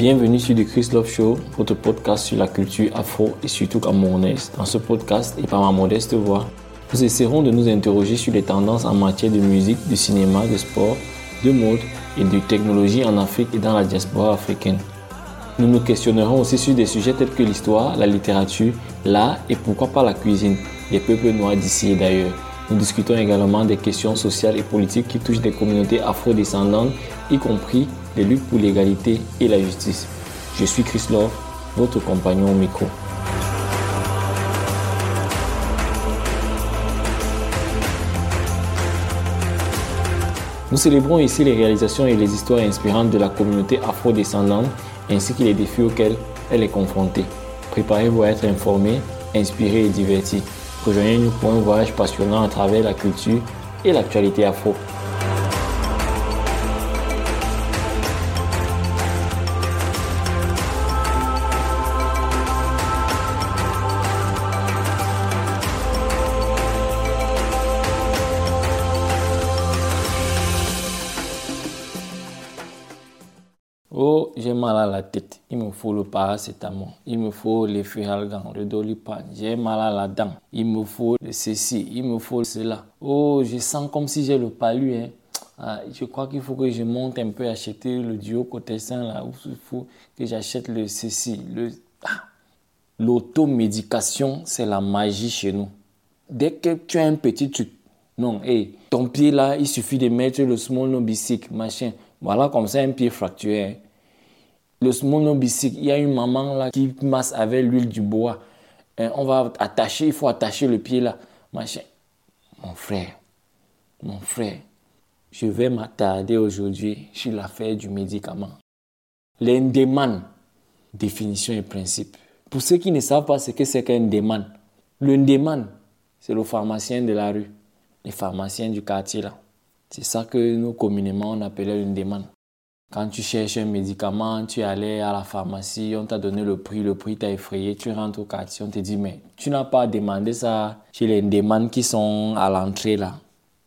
Bienvenue sur The Chris Love Show, votre podcast sur la culture afro et surtout camerounaise. Dans ce podcast et par ma modeste voix, nous essaierons de nous interroger sur les tendances en matière de musique, de cinéma, de sport, de mode et de technologie en Afrique et dans la diaspora africaine. Nous nous questionnerons aussi sur des sujets tels que l'histoire, la littérature, l'art et pourquoi pas la cuisine des peuples noirs d'ici et d'ailleurs. Nous discutons également des questions sociales et politiques qui touchent des communautés afro-descendantes, y compris les luttes pour l'égalité et la justice. Je suis Chris Love, votre compagnon au micro. Nous célébrons ici les réalisations et les histoires inspirantes de la communauté afro-descendante ainsi que les défis auxquels elle est confrontée. Préparez-vous à être informé, inspiré et diverti. Rejoignez-nous pour un voyage passionnant à travers la culture et l'actualité afro. Tête. Il me faut le paracétamol. Il me faut le feralgan, le dolipan. J'ai mal à la dent. Il me faut le ceci. Il me faut cela. Oh, je sens comme si j'ai le palu. Hein. Ah, je crois qu'il faut que je monte un peu acheter le duo côté sain là. Il faut que j'achète le ceci. Ah. L'automédication, c'est la magie chez nous. Dès que tu as un petit truc, non, hey, ton pied là, il suffit de mettre le small no bicycle, machin. Voilà comme ça un pied fracturé. Le small bicycle, il y a une maman là qui masse avec l'huile du bois. On va attacher, il faut attacher le pied là. Machin. Mon frère, mon frère, je vais m'attarder aujourd'hui sur l'affaire du médicament. L'endeman, définition et principe. Pour ceux qui ne savent pas ce que c'est qu'un déman, le c'est le pharmacien de la rue, les pharmaciens du quartier là. C'est ça que nous communément on appelait demande. Quand tu cherches un médicament, tu allais à la pharmacie, on t'a donné le prix, le prix t'a effrayé, tu rentres au quartier, on te dit mais tu n'as pas demandé ça chez les demandes qui sont à l'entrée là.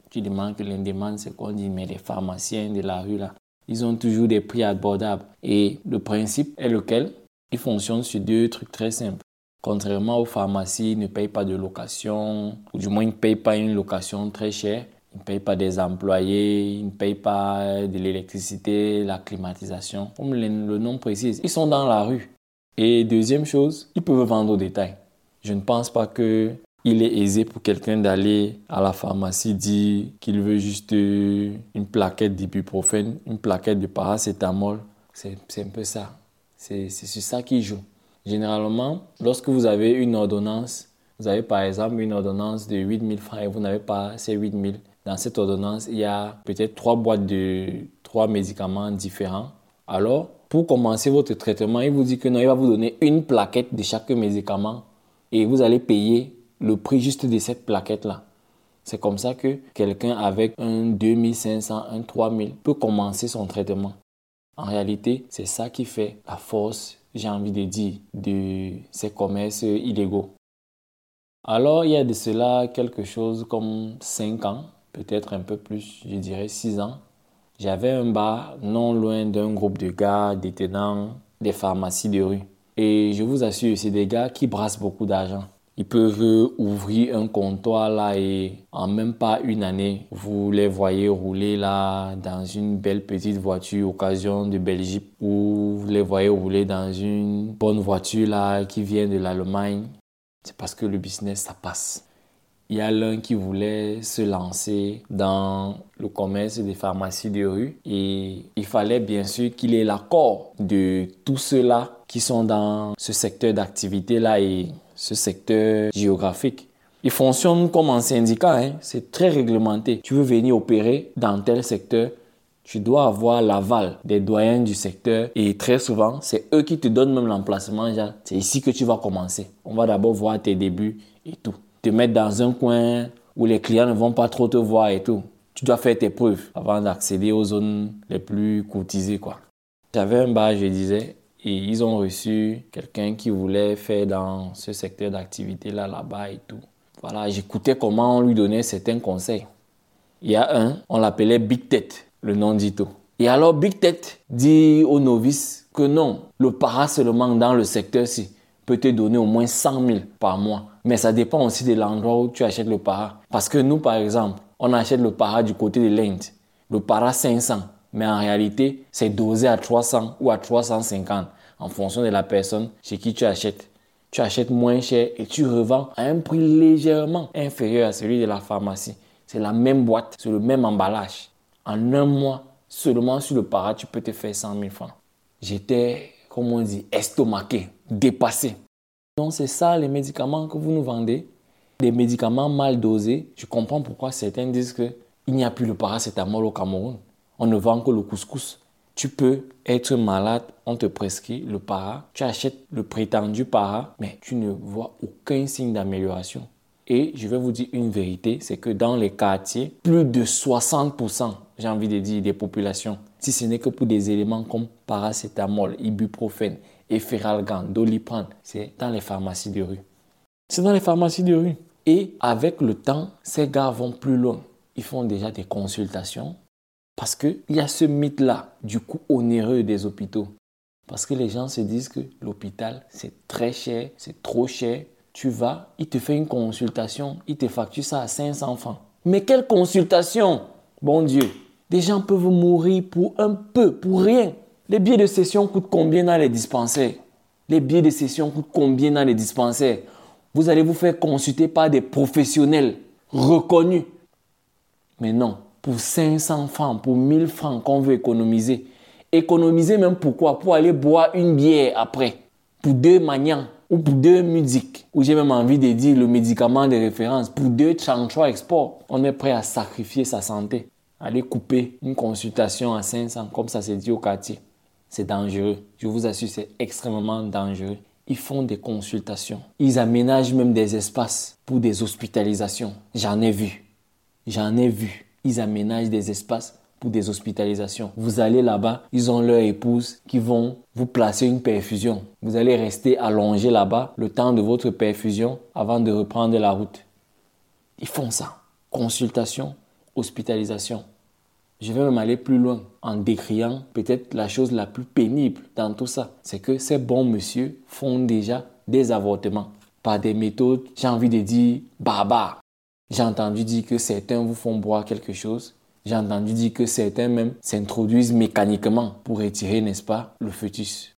Tu demandes que les demandes, c'est qu'on dit mais les pharmaciens de la rue là, ils ont toujours des prix abordables. Et le principe est lequel? Ils fonctionnent sur deux trucs très simples. Contrairement aux pharmacies, ils ne payent pas de location, ou du moins ils ne payent pas une location très chère. Ils ne payent pas des employés, ils ne payent pas de l'électricité, la climatisation. Comme le, nom précise, ils sont dans la rue. Et deuxième chose, ils peuvent vendre au détail. Je ne pense pas que il est aisé pour quelqu'un d'aller à la pharmacie dire qu'il veut juste une plaquette d'ibuprofène, une plaquette de paracétamol. C'est un peu ça. C'est sur ça qu'il joue. Généralement, lorsque vous avez une ordonnance, vous avez par exemple une ordonnance de 8000 francs et vous n'avez pas ces 8000 dans cette ordonnance, il y a peut-être trois boîtes de trois médicaments différents. Alors, pour commencer votre traitement, il vous dit que non, il va vous donner une plaquette de chaque médicament et vous allez payer le prix juste de cette plaquette-là. C'est comme ça que quelqu'un avec un 2500, un 3000 peut commencer son traitement. En réalité, c'est ça qui fait la force, j'ai envie de dire, de ces commerces illégaux. Alors, il y a de cela quelque chose comme 5 ans, peut-être un peu plus, je dirais 6 ans, j'avais un bar non loin d'un groupe de gars détenant des pharmacies de rue. Et je vous assure, c'est des gars qui brassent beaucoup d'argent. Ils peuvent ouvrir un comptoir là et en même pas une année, vous les voyez rouler là dans une belle petite voiture occasion de Belgique ou vous les voyez rouler dans une bonne voiture là qui vient de l'Allemagne. C'est parce que le business, ça passe il y a l'un qui voulait se lancer dans le commerce des pharmacies de rue et il fallait bien sûr qu'il ait l'accord de tous ceux-là qui sont dans ce secteur d'activité-là et ce secteur géographique. Il fonctionne comme un syndicat, hein. c'est très réglementé. Tu veux venir opérer dans tel secteur, tu dois avoir l'aval des doyens du secteur et très souvent, c'est eux qui te donnent même l'emplacement. C'est ici que tu vas commencer. On va d'abord voir tes débuts et tout te mettre dans un coin où les clients ne vont pas trop te voir et tout. Tu dois faire tes preuves avant d'accéder aux zones les plus courtisées, quoi. J'avais un bar, je disais, et ils ont reçu quelqu'un qui voulait faire dans ce secteur d'activité là, là-bas et tout. Voilà, j'écoutais comment on lui donnait certains conseils. Il y a un, on l'appelait Big Tête, le nom dit tout. Et alors Big Tête dit aux novices que non, le para seulement dans le secteur-ci peut te donner au moins 100 000 par mois. Mais ça dépend aussi de l'endroit où tu achètes le para. Parce que nous, par exemple, on achète le para du côté de l'Inde. Le para 500. Mais en réalité, c'est dosé à 300 ou à 350 en fonction de la personne chez qui tu achètes. Tu achètes moins cher et tu revends à un prix légèrement inférieur à celui de la pharmacie. C'est la même boîte, c'est le même emballage. En un mois, seulement sur le para, tu peux te faire 100 000 francs. J'étais, comme on dit, estomaqué, dépassé. Donc c'est ça les médicaments que vous nous vendez, des médicaments mal dosés. Je comprends pourquoi certains disent qu'il n'y a plus le paracétamol au Cameroun. On ne vend que le couscous. Tu peux être malade, on te prescrit le para, tu achètes le prétendu para, mais tu ne vois aucun signe d'amélioration. Et je vais vous dire une vérité, c'est que dans les quartiers, plus de 60%, j'ai envie de dire, des populations, si ce n'est que pour des éléments comme paracétamol, ibuprofène, efferalgan, doliprane, c'est dans les pharmacies de rue. C'est dans les pharmacies de rue. Et avec le temps, ces gars vont plus loin. Ils font déjà des consultations, parce qu'il y a ce mythe-là du coût onéreux des hôpitaux. Parce que les gens se disent que l'hôpital, c'est très cher, c'est trop cher. Tu vas, il te fait une consultation, il te facture ça à 500 francs. Mais quelle consultation? Bon Dieu, des gens peuvent mourir pour un peu, pour rien. Les billets de session coûtent combien dans les dispensaires? Les billets de session coûtent combien dans les dispensaires? Vous allez vous faire consulter par des professionnels reconnus. Mais non, pour 500 francs, pour 1000 francs qu'on veut économiser. Économiser même pourquoi? Pour aller boire une bière après, pour deux maniants ou pour deux musiques, ou j'ai même envie de dire le médicament de référence, pour deux 33 export. On est prêt à sacrifier sa santé, aller couper une consultation à 500 comme ça c'est dit au quartier. C'est dangereux. Je vous assure, c'est extrêmement dangereux. Ils font des consultations. Ils aménagent même des espaces pour des hospitalisations. J'en ai vu. J'en ai vu ils aménagent des espaces pour des hospitalisations. Vous allez là-bas, ils ont leur épouse qui vont vous placer une perfusion. Vous allez rester allongé là-bas le temps de votre perfusion avant de reprendre la route. Ils font ça. Consultation, hospitalisation. Je vais même aller plus loin en décriant peut-être la chose la plus pénible dans tout ça. C'est que ces bons messieurs font déjà des avortements par des méthodes, j'ai envie de dire, barbares. J'ai entendu dire que certains vous font boire quelque chose. J'ai entendu dire que certains même s'introduisent mécaniquement pour retirer, n'est-ce pas, le fœtus.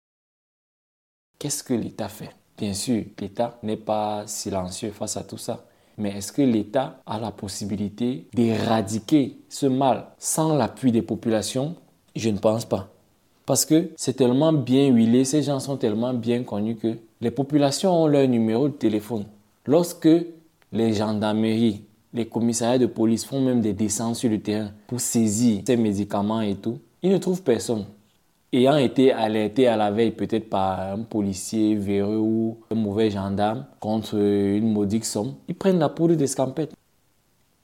Qu'est-ce que l'État fait? Bien sûr, l'État n'est pas silencieux face à tout ça. Mais est-ce que l'État a la possibilité d'éradiquer ce mal sans l'appui des populations? Je ne pense pas. Parce que c'est tellement bien huilé, ces gens sont tellement bien connus que les populations ont leur numéro de téléphone. Lorsque les gendarmeries, les commissariats de police font même des descentes sur le terrain pour saisir ces médicaments et tout. Ils ne trouvent personne. Ayant été alertés à la veille peut-être par un policier véreux ou un mauvais gendarme contre une modique somme, ils prennent la poudre d'escampette.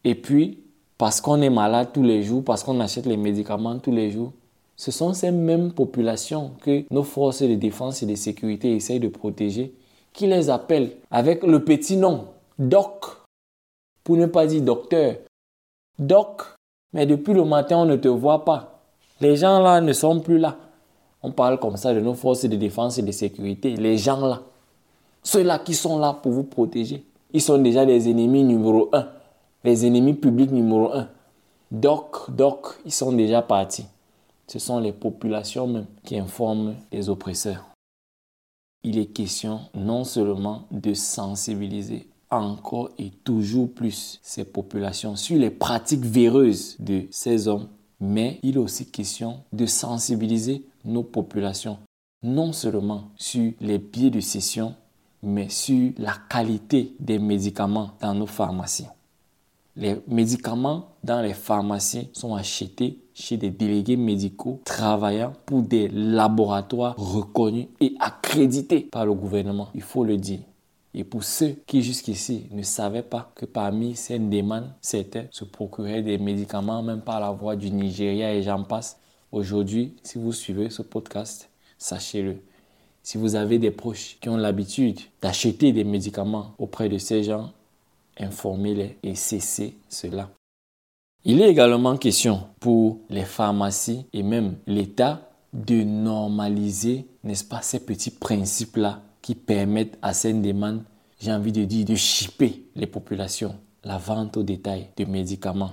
Et puis, parce qu'on est malade tous les jours, parce qu'on achète les médicaments tous les jours, ce sont ces mêmes populations que nos forces de défense et de sécurité essayent de protéger qui les appellent avec le petit nom Doc, pour ne pas dire docteur. Doc, mais depuis le matin, on ne te voit pas. Les gens là ne sont plus là. On parle comme ça de nos forces de défense et de sécurité. Les gens là, ceux-là qui sont là pour vous protéger, ils sont déjà les ennemis numéro un, les ennemis publics numéro un. Doc, doc, ils sont déjà partis. Ce sont les populations même qui informent les oppresseurs. Il est question non seulement de sensibiliser encore et toujours plus ces populations sur les pratiques véreuses de ces hommes, mais il est aussi question de sensibiliser nos populations, non seulement sur les biais de session, mais sur la qualité des médicaments dans nos pharmacies. Les médicaments dans les pharmacies sont achetés chez des délégués médicaux travaillant pour des laboratoires reconnus et accrédités par le gouvernement, il faut le dire. Et pour ceux qui jusqu'ici ne savaient pas que parmi ces demandes, certains se procuraient des médicaments même par la voie du Nigeria et j'en passe, aujourd'hui, si vous suivez ce podcast, sachez-le. Si vous avez des proches qui ont l'habitude d'acheter des médicaments auprès de ces gens, informez-les et cessez cela. Il est également question pour les pharmacies et même l'État de normaliser, n'est-ce pas, ces petits principes-là qui permettent à cette demande, j'ai envie de dire, de chipper les populations, la vente au détail de médicaments,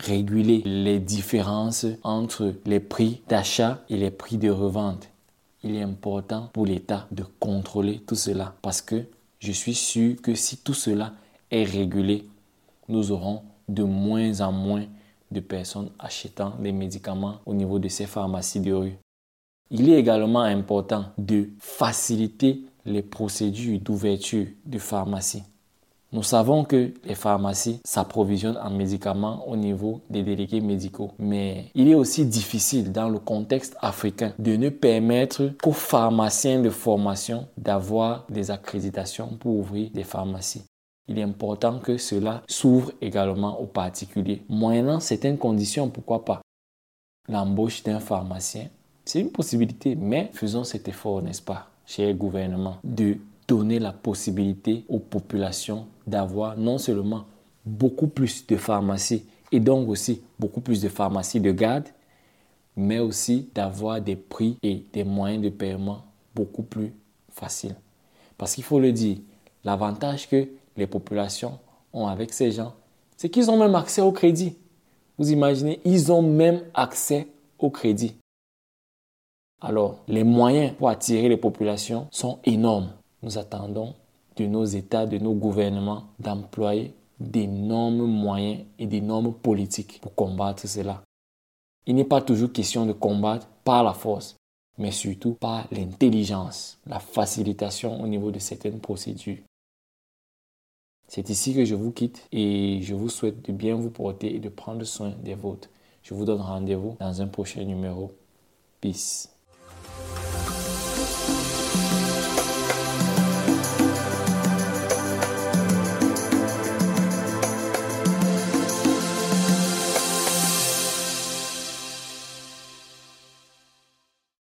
réguler les différences entre les prix d'achat et les prix de revente. Il est important pour l'État de contrôler tout cela parce que je suis sûr que si tout cela est régulé, nous aurons de moins en moins de personnes achetant des médicaments au niveau de ces pharmacies de rue. Il est également important de faciliter les procédures d'ouverture de pharmacies. Nous savons que les pharmacies s'approvisionnent en médicaments au niveau des délégués médicaux, mais il est aussi difficile dans le contexte africain de ne permettre qu'aux pharmaciens de formation d'avoir des accréditations pour ouvrir des pharmacies il est important que cela s'ouvre également aux particuliers, moyennant certaines conditions, pourquoi pas. L'embauche d'un pharmacien, c'est une possibilité, mais faisons cet effort, n'est-ce pas, cher gouvernement, de donner la possibilité aux populations d'avoir non seulement beaucoup plus de pharmacies et donc aussi beaucoup plus de pharmacies de garde, mais aussi d'avoir des prix et des moyens de paiement beaucoup plus faciles. Parce qu'il faut le dire, l'avantage que les populations ont avec ces gens, c'est qu'ils ont même accès au crédit. Vous imaginez, ils ont même accès au crédit. Alors, les moyens pour attirer les populations sont énormes. Nous attendons de nos États, de nos gouvernements d'employer d'énormes moyens et d'énormes politiques pour combattre cela. Il n'est pas toujours question de combattre par la force, mais surtout par l'intelligence, la facilitation au niveau de certaines procédures. C'est ici que je vous quitte et je vous souhaite de bien vous porter et de prendre soin des vôtres. Je vous donne rendez-vous dans un prochain numéro. Peace.